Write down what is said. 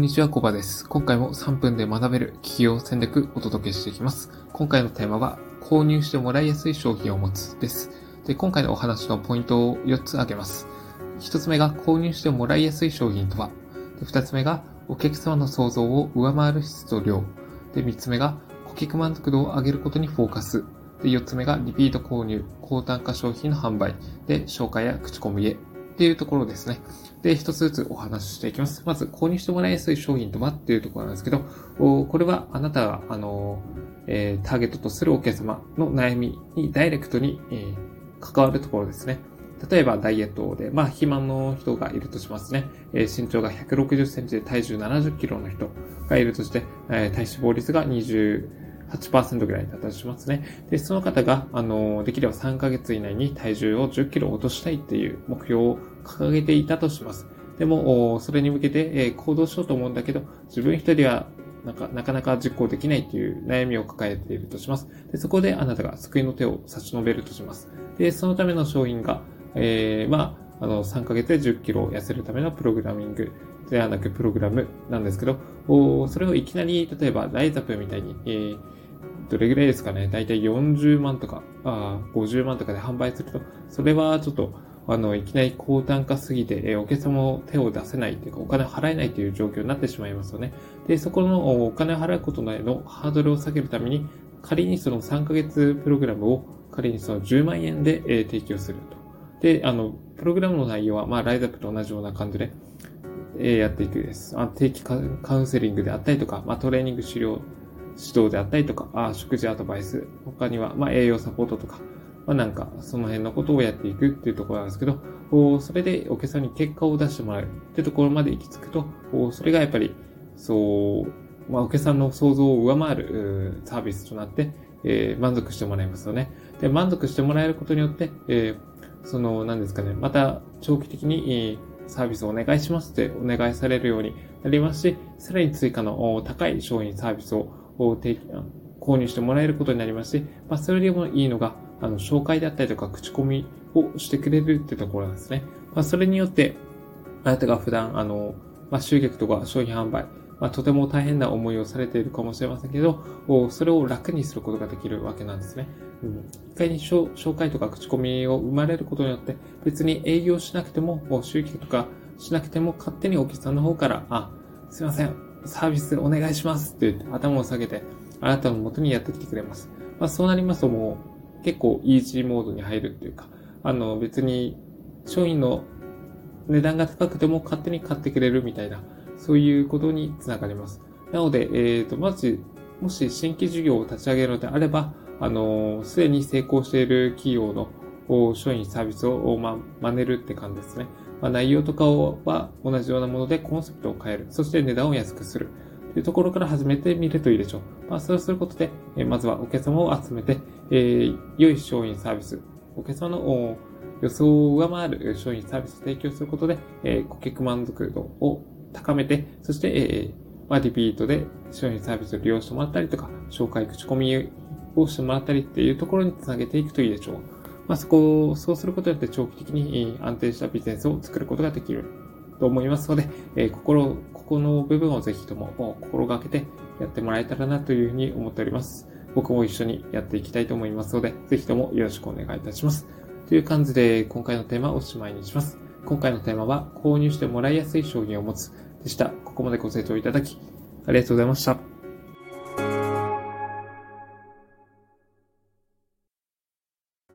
んにちは、コバです。今回も3分で学べる企業戦略お届けしていきます。今回のテーマは、購入してもらいやすい商品を持つです。で、今回のお話のポイントを4つ挙げます。1つ目が、購入してもらいやすい商品とは。で2つ目が、お客様の想像を上回る質と量。で、3つ目が、顧客満足度を上げることにフォーカス。で、4つ目が、リピート購入、高単価商品の販売。で、紹介や口コミへ。っていうところですね。で、一つずつお話ししていきます。まず、購入してもらいやすい商品とはっていうところなんですけど、これはあなたが、あの、えー、ターゲットとするお客様の悩みにダイレクトに、えー、関わるところですね。例えば、ダイエットで、まあ、肥満の人がいるとしますね。えー、身長が160センチで体重70キロの人がいるとして、えー、体脂肪率が20、8%ぐらいだったとしますね。で、その方が、あの、できれば3ヶ月以内に体重を10キロ落としたいっていう目標を掲げていたとします。でも、それに向けて、え行動しようと思うんだけど、自分一人はなんか、なかなか実行できないっていう悩みを抱えているとします。で、そこであなたが救いの手を差し伸べるとします。で、そのための商品が、えー、まあ、あの、3ヶ月で10キロ痩せるためのプログラミングではなくプログラムなんですけど、それをいきなり、例えばライザップみたいに、えーどれぐらいですかね、だいたい40万とか、あ50万とかで販売すると、それはちょっと、あの、いきなり高単価すぎて、えお客様も手を出せないというか、お金を払えないという状況になってしまいますよね。で、そこのお金を払うことへのハードルを下げるために、仮にその3ヶ月プログラムを仮にその10万円で、え提供すると。で、あの、プログラムの内容は、まあ、ライズアップと同じような感じで、えやっていくです。あ定期カウンセリングであったりとか、まあ、トレーニング資料指導であったりとか、あ食事アドバイス、他には、まあ、栄養サポートとか、まあ、なんか、その辺のことをやっていくっていうところなんですけど、それでお客さんに結果を出してもらうってところまで行き着くと、それがやっぱり、そう、まあ、お客さんの想像を上回るサービスとなって、えー、満足してもらいますよね。で、満足してもらえることによって、えー、その、何ですかね、また長期的に、サービスをお願いしますってお願いされるようになりますし、さらに追加の高い商品サービスを購入してもらえることになりますし、まあ、それでもいいのが、あの、紹介であったりとか、口コミをしてくれるってところなんですね。まあ、それによって、あなたが普段、あの、まあ、集客とか商品販売、まあ、とても大変な思いをされているかもしれませんけど、それを楽にすることができるわけなんですね。うん、一回に紹介とか口コミを生まれることによって、別に営業しなくても、集客とかしなくても、勝手にお客さんの方から、あ、すいません、サービスお願いしますって言って頭を下げて、あなたの元にやってきてくれます。まあそうなりますともう結構イージーモードに入るっていうか、あの別に商品の値段が高くても勝手に買ってくれるみたいな、そういうことにつながります。なので、えっ、ー、と、まず、もし新規事業を立ち上げるのであれば、あの、すでに成功している企業の商品サービスを、ま、真似るって感じですね。まあ、内容とかは同じようなものでコンセプトを変える。そして値段を安くする。というところから始めてみるといいでしょう。まあ、そうすることで、えまずはお客様を集めて、えー、良い商品サービス、お客様の予想を上回る商品サービスを提供することで、えー、顧客満足度を高めて、そして、えー、まあ、リピートで商品サービスを利用してもらったりとか、紹介、口コミをしてもらったりっていうところにつなげていくといいでしょう。まあ、そこを、そうすることによって長期的に安定したビジネスを作ることができると思いますので、えー、心、ここの部分をぜひとも心がけてやってもらえたらなというふうに思っております。僕も一緒にやっていきたいと思いますので、ぜひともよろしくお願いいたします。という感じで、今回のテーマをおしまいにします。今回のテーマは、購入してもらいやすい商品を持つでした。ここまでご清聴いただき、ありがとうございました。